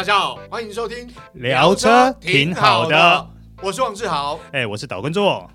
大家好，欢迎收听聊车挺好的，我是王志豪，哎，我是岛根座。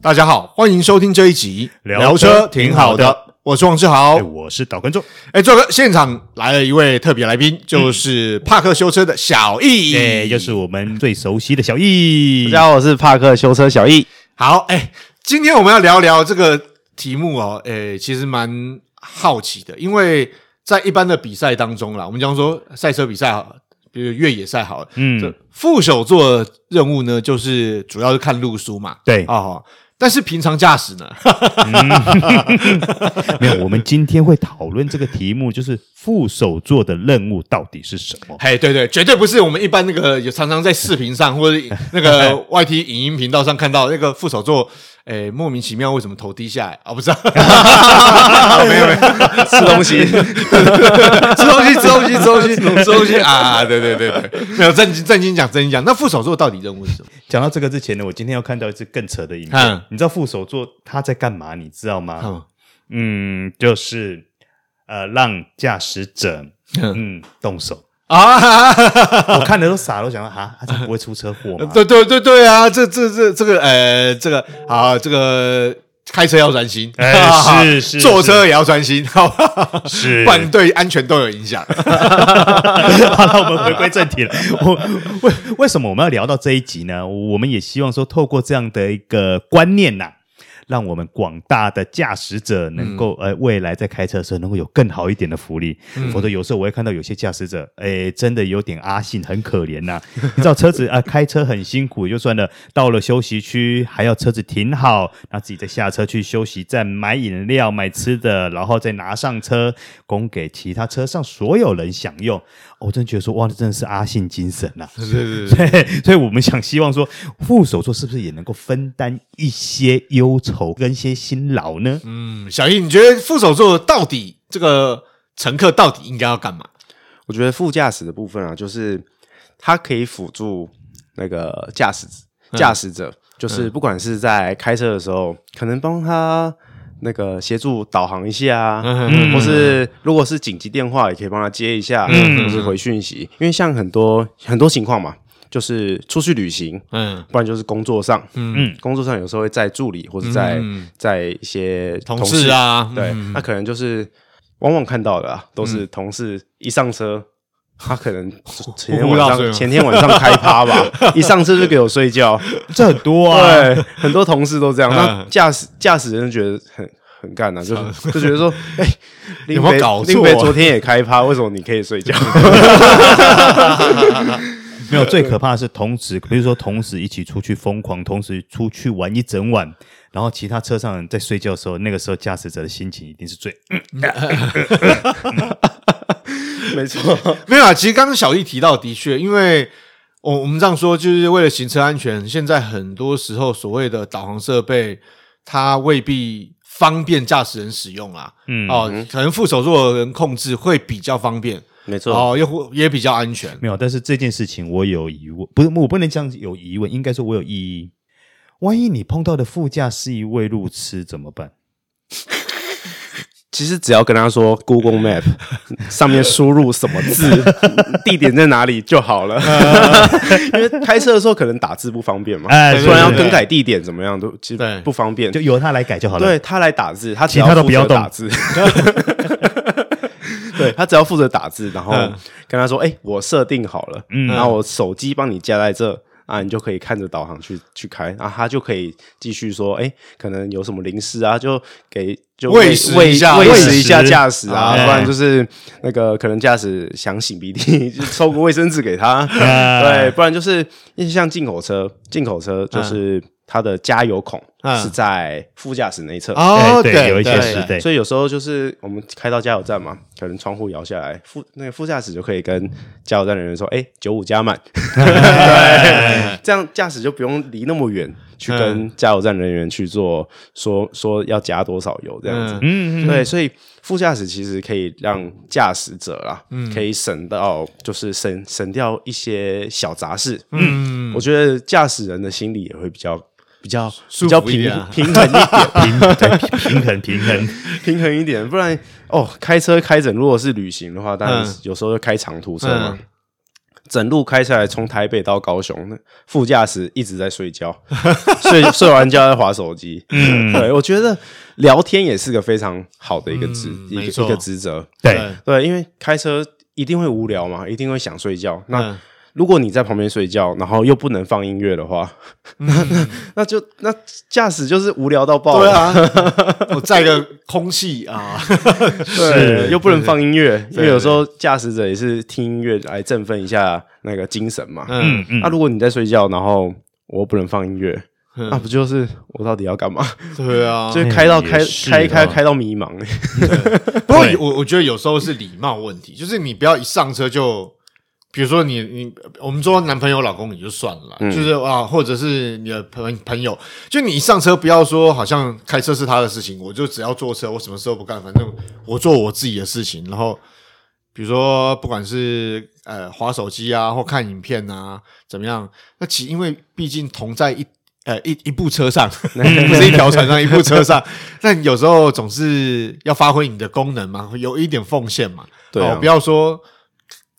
大家好，欢迎收听这一集聊车挺好的，我是王志豪，我是岛根座。哎，座哥，现场来了一位特别来宾，就是帕克修车的小易，哎，就是我们最熟悉的小易。大家好，我是帕克修车小易。好，哎，今天我们要聊聊这个题目哦，哎，其实蛮。好奇的，因为在一般的比赛当中啦，我们讲说赛车比赛好，比如越野赛好了，嗯，副手座任务呢，就是主要是看路书嘛，对哦，但是平常驾驶呢，嗯、没有。我们今天会讨论这个题目，就是副手座的任务到底是什么？嘿，对对，绝对不是我们一般那个有常常在视频上或者那个 YT 影音频道上看到那个副手座。诶，莫名其妙为什么头低下来啊、哦？不知道，没 有没有，吃东西，吃东西，吃东西，吃东西，吃东西啊！对对对对，没有正经正经讲正经讲。那副手座到底任务是什么？讲到这个之前呢，我今天要看到一次更扯的影片。嗯、你知道副手座他在干嘛？你知道吗？嗯，嗯，就是呃，让驾驶者嗯动手。啊！我看的都傻了，我想说啊，他不会出车祸吗？对对对对啊！这这这这个呃，这个啊，这个开车要专心，哎，是是，坐车也要专心，好吧？是，不然对安全都有影响。好了，我们回归正题了。我为为什么我们要聊到这一集呢？我们也希望说，透过这样的一个观念呐。让我们广大的驾驶者能够，呃，未来在开车的时候能够有更好一点的福利。嗯、否则有时候我会看到有些驾驶者，诶，真的有点阿信，很可怜呐、啊。你知道车子啊、呃，开车很辛苦，就算了，到了休息区还要车子停好，然后自己再下车去休息站买饮料、买吃的，然后再拿上车供给其他车上所有人享用。我真的觉得说，哇，这真的是阿信精神呐、啊！是是是，对，所以我们想希望说，副手座是不是也能够分担一些忧愁跟一些辛劳呢？嗯，小易，你觉得副手座到底这个乘客到底应该要干嘛？我觉得副驾驶的部分啊，就是他可以辅助那个驾驶驾驶者，就是不管是在开车的时候，可能帮他。那个协助导航一下，嗯、或是如果是紧急电话，也可以帮他接一下，嗯、或是回讯息。因为像很多很多情况嘛，就是出去旅行，嗯，不然就是工作上，嗯，工作上有时候会在助理，或者在在、嗯、一些同事，同事啊，对，嗯、那可能就是往往看到的啊，都是同事一上车。他可能前天晚上前天晚上开趴吧，一上车就给我睡觉，这很多啊，对，很多同事都这样。那驾驶驾驶人觉得很很干啊，就就觉得说，哎，有没有搞错？林北昨天也开趴，为什么你可以睡觉？没有，最可怕的是同时，比如说同时一起出去疯狂，同时出去玩一整晚，然后其他车上人在睡觉的时候，那个时候驾驶者的心情一定是最。没错，没有啊。其实刚刚小易提到的确，因为我我们这样说，就是为了行车安全。现在很多时候，所谓的导航设备，它未必方便驾驶人使用啦。嗯，哦，可能副手座的人控制会比较方便，没错。哦，又也比较安全。没有，但是这件事情我有疑问，不是我不能这样有疑问，应该说我有异议。万一你碰到的副驾是一位路痴怎么办？其实只要跟他说 Google Map 上面输入什么字，地点在哪里就好了。因为开车的时候可能打字不方便嘛，哎，不然要更改地点怎么样都其实不方便，就由他来改就好了。对，他来打字，他其他都不要打字。对，他只要负责打字，然后跟他说：“哎，我设定好了，然后我手机帮你加在这。”啊，你就可以看着导航去去开，啊，他就可以继续说，哎，可能有什么零食啊，就给就喂食一下，喂食一下驾驶啊，不然就是那个可能驾驶想擤鼻涕，就抽个卫生纸给他，对，不然就是像进口车，进口车就是。它的加油孔是在副驾驶那一侧哦，对，有一些是对，所以有时候就是我们开到加油站嘛，可能窗户摇下来，副那个副驾驶就可以跟加油站的人说：“哎，九五加满。”对，这样驾驶就不用离那么远去跟加油站人员去做说说要加多少油这样子。嗯嗯，对，所以副驾驶其实可以让驾驶者啦，可以省到就是省省掉一些小杂事。嗯，我觉得驾驶人的心理也会比较。比较比较平平衡一点，平对平衡平衡，平衡一点，不然哦，开车开整，如果是旅行的话，当然嗯有时候就开长途车嘛。嗯整路开下来，从台北到高雄，那副驾驶一直在睡觉，睡睡完觉在划手机。嗯，对，我觉得聊天也是个非常好的一个职、一个职责。对，对，因为开车一定会无聊嘛，一定会想睡觉。那、嗯如果你在旁边睡觉，然后又不能放音乐的话，那那 那就那驾驶就是无聊到爆。对，啊，我载个空气啊，对，又不能放音乐，因对为有时候驾驶者也是听音乐来振奋一下那个精神嘛。嗯嗯。那、如果你在睡觉，然后我又不能放音乐，那、嗯，不就是我到底要干嘛？对啊，就是开到开开开哦开到迷茫。不过我我觉得有时候是礼貌问题，就是你不要一上车就，比如说你你我们说男朋友老公也就算了，嗯就是啊，或者是你的朋朋友，就你一上车不要说好像开车是他的事情，我就只要坐车，我什么事都不干，反正我做我自己的事情，然后比如说不管是呃划手机啊或看影片啊怎么样，那其因为毕竟同在一。呃，一一部车上，不是一条船上，一部车上。但有时候总是要发挥你的功能嘛，有一点奉献嘛。对啊哦，不要说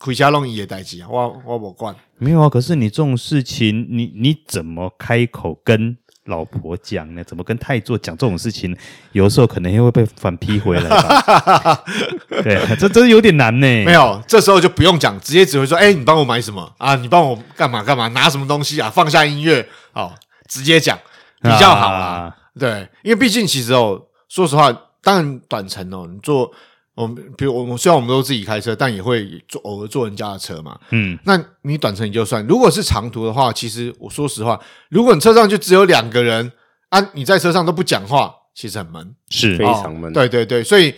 回家弄也代志啊，我我不管。没有啊。可是你这种事情，你你怎么开口跟老婆讲呢？怎么跟太座讲这种事情？有时候可能又会被反批回来吧。对，这真的有点难呢。没有，这时候就不用讲，直接只会说：“哎、你帮我买什么啊？你帮我干嘛干嘛？拿什么东西啊？放下音乐，哦，直接讲比较好啊。啊对，因为毕竟其实哦，说实话，当然短程哦，你坐我们，比如我们虽然我们都自己开车，但也会坐偶尔坐人家的车嘛。嗯，那你短程你就算，如果是长途的话，其实我说实话，如果你车上就只有两个人啊，你在车上都不讲话，其实很闷，是非常闷哦对对对，所以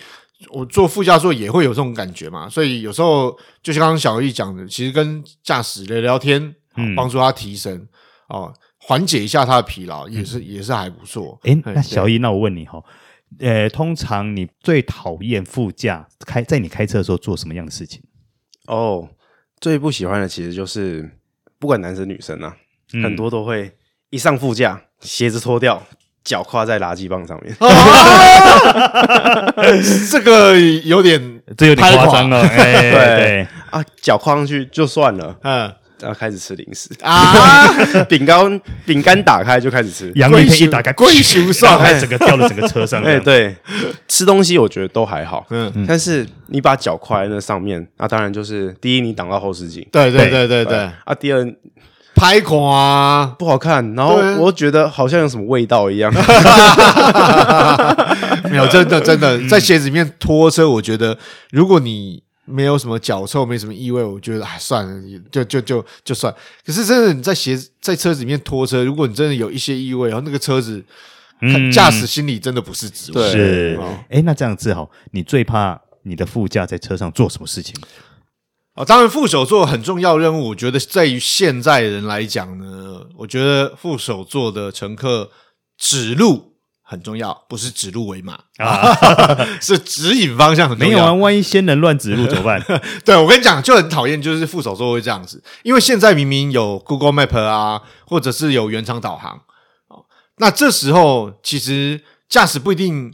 我坐副驾座也会有这种感觉嘛。所以有时候就像刚刚小易讲的，其实跟驾驶聊聊天，嗯帮助他提升哦，缓解一下他的疲劳，也是也是还不错。诶，嘿那小易，那我问你哈，呃，通常你最讨厌副驾开在你开车的时候做什么样的事情？哦，最不喜欢的其实就是不管男生女生啊，嗯很多都会一上副驾，鞋子脱掉，脚跨在垃圾棒上面。啊 这个有点这有点夸张了。哎，对，啊，脚跨上去就算了，嗯然后开始吃零食，啊，饼干饼干打开就开始吃。洋芋片一打开，贵修上然后整个掉到整个车上。哎、，对，吃东西我觉得都还好，嗯，但是你把脚跨在那上面，那当然就是第一你挡到后视镜，对对对。对对，啊，第二拍垮啊，不好看，然后我又觉得好像有什么味道一样。没有，真的真的，在鞋子里面拖车，我觉得如果你没有什么脚臭，没什么异味，我觉得哎算了，就就就就算。可是真的你在鞋在车子里面拖车，如果你真的有一些异味，然后那个车子嗯驾驶心里真的不是滋味。对是哦。哎，那这样子好，你最怕你的副驾在车上做什么事情？哦，当然副手座很重要任务，我觉得在于现在人来讲呢，我觉得副手座的乘客指路很重要，不是指鹿为马啊，是指引方向很重要。没有啊，万一仙人乱指路怎么办？对，我跟你讲，就很讨厌，就是副手座会这样子，因为现在明明有 Google Map 啊，或者是有原厂导航哦，那这时候其实驾驶不一定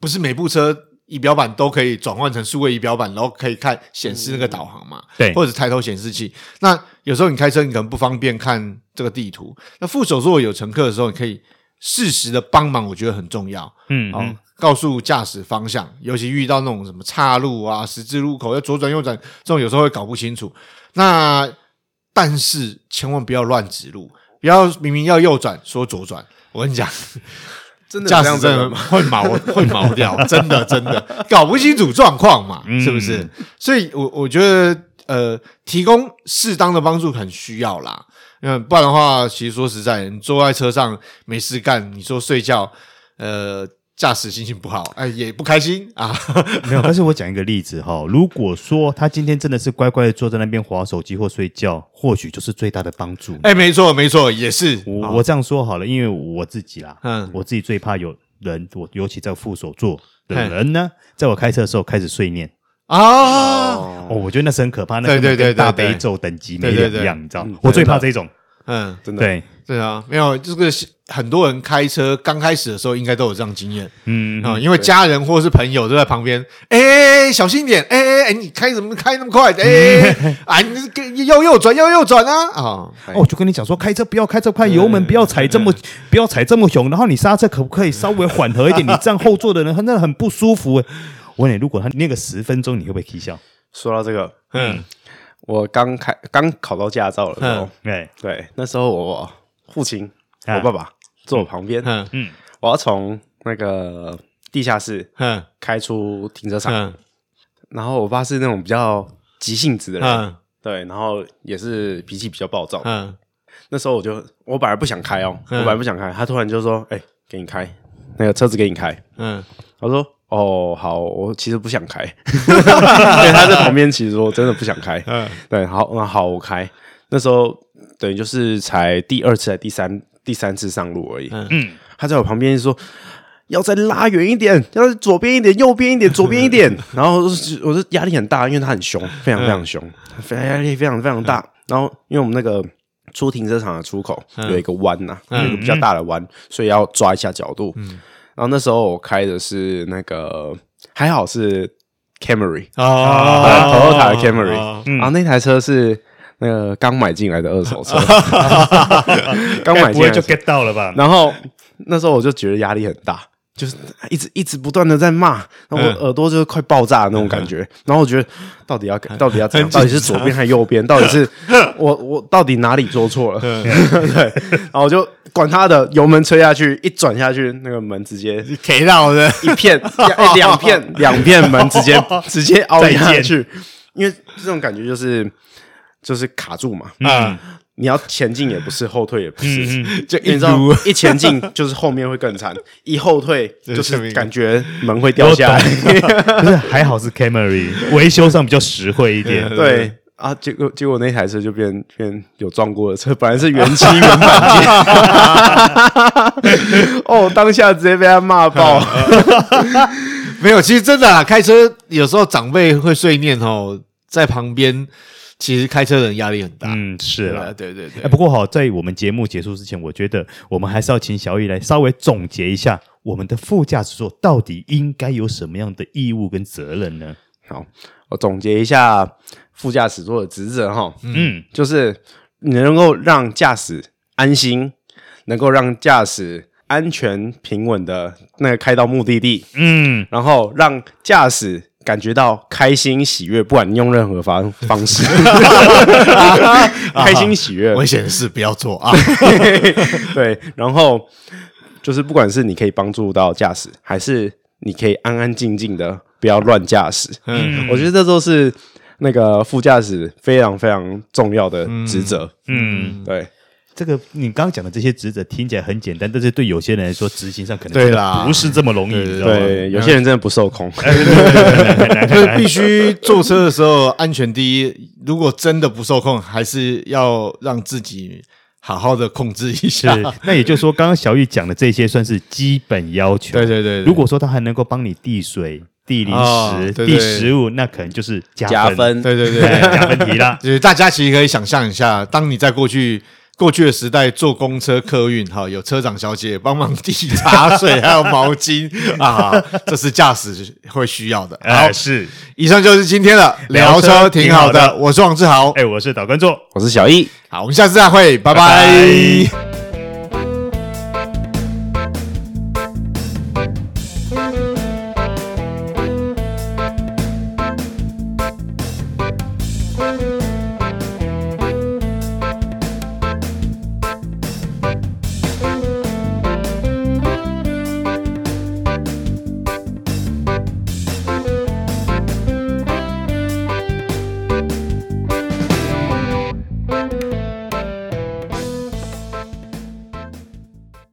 不是每部车仪表板都可以转换成数位仪表板，然后可以看显示那个导航嘛，对或者抬头显示器。那有时候你开车，你可能不方便看这个地图，那副手座有乘客的时候，你可以适时的帮忙，我觉得很重要。哦嗯嗯，告诉驾驶方向，尤其遇到那种什么岔路啊、十字路口要左转右转，这种有时候会搞不清楚。那但是千万不要乱指路，不要明明要右转说左转。我跟你讲，真的驾驶这样子的真的会 毛会毛掉，真的真的搞不清楚状况嘛，嗯是不是？所以我我觉得呃，提供适当的帮助很需要啦。嗯，不然的话，其实说实在，你坐在车上没事干，你说睡觉，呃，驾驶心情不好，哎，也不开心啊。没有。但是我讲一个例子哈，如果说他今天真的是乖乖的坐在那边划手机或睡觉，或许就是最大的帮助。哎，没错没错，也是。我我这样说好了，因为我自己啦，嗯我自己最怕有人，我尤其在副手座的人呢，在我开车的时候开始碎念。啊，哦，我觉得那是很可怕，那对根本对对对对跟大悲咒等级没对对对。两样，你知道？嗯？我最怕这种，嗯，真的。对，对啊，没有这个很多人开车刚开始的时候，应该都有这样经验，嗯啊、因为家人或是朋友都在旁边，哎，小心点，哎哎哎，你开怎么开那么快？哎，啊，你右右转，右右转啊！啊，哦，我就跟你讲说，开车不要开这么快，油门不要踩这么，不要踩这么凶，然后你刹车可不可以稍微缓和一点？你这样后座的人真的很不舒服。我问你，如果他念个十分钟，你会不会起笑？说到这个，嗯，我刚开刚考到驾照的时候，对。对，那时候我父亲，我爸爸坐我旁边，嗯嗯，我要从那个地下室嗯。开出停车场，嗯。然后我爸是那种比较急性子的人，嗯。对，然后也是脾气比较暴躁。嗯。那时候我就我本来不想开哦，嗯。我本来不想开，他突然就说：“哎，给你开那个车子，给你开。”嗯。我说：“哦，好，我其实不想开。”对，他在旁边，其实我真的不想开。嗯 对，好，那好，我开。那时候等于就是才第二次、还第三第三次上路而已。他在我旁边说：“要再拉远一点，要再左边一点，右边一点，左边一点。”然后我就压力很大，因为他很凶，非常非常凶，非常压力非常非常大。然后因为我们那个出停车场的出口有一个弯呐、有一个比较大的弯，所以要抓一下角度。然后那时候我开的是那个还好是 Camry，啊，Toyota 的 Camry，、啊然后那台车是那个刚买进来的二手车，刚买进来就。get 到了吧？然后那时候我就觉得压力很大，就是一直一直不断的在骂，然后我耳朵就是快爆炸的那种感觉。然后我觉得到底要到底要怎样？到底是左边还是右边？到底是 我我到底哪里做错了？对，然后我就管他的，油门吹下去，一转下去，那个门直接 K 到的，一片、两 两片、两片门直接直接凹下去，因为这种感觉就是就是卡住嘛。嗯，你要前进也不是，后退也不是，就你知道，一前进就是后面会更惨，一后退就是感觉门会掉下来。可是还好是 Camry，维修上比较实惠一点。对。啊，结果结果那台车就变变有撞过的车，本来是原漆原版件，哦，当下直接被他骂爆。没有，其实真的啊，开车有时候长辈会碎念哦，在旁边，其实开车的人压力很大。嗯，是对啦。对对对哎，不过好，在我们节目结束之前，我觉得我们还是要请小易来稍微总结一下，我们的副驾驶座到底应该有什么样的义务跟责任呢？好，我总结一下副驾驶座的职责哈，嗯，就是你能够让驾驶安心，能够让驾驶安全平稳的那个开到目的地，嗯，然后让驾驶感觉到开心喜悦，不管你用任何方方式，开心喜悦，危险的事不要做啊！对，然后就是不管是你可以帮助到驾驶，还是你可以安安静静的不要乱驾驶，嗯。我觉得这都是那个副驾驶非常非常重要的职责。嗯，对，这个你刚刚讲的这些职责听起来很简单，但是对有些人来说，执行上可能对啦不是这么容易，对你知道吗？对，有些人真的不受控。就是必须坐车的时候安全第一。如果真的不受控，还是要让自己好好的控制一下。那也就是说，刚刚小玉讲的这些算是基本要求。对对对，对如果说他还能够帮你递水、递零食、递食物，那可能就是加分。加分，对对对，对 加分题啦。就是大家其实可以想象一下，当你在过去过去的时代坐公车客运，哈，有车长小姐帮忙递茶水还有毛巾啊，这是驾驶会需要的。好呃，，是，以上就是今天的聊车，挺好的。我是王志豪，哎，我是导观众。我是小易。好，我们下次再会，拜拜拜拜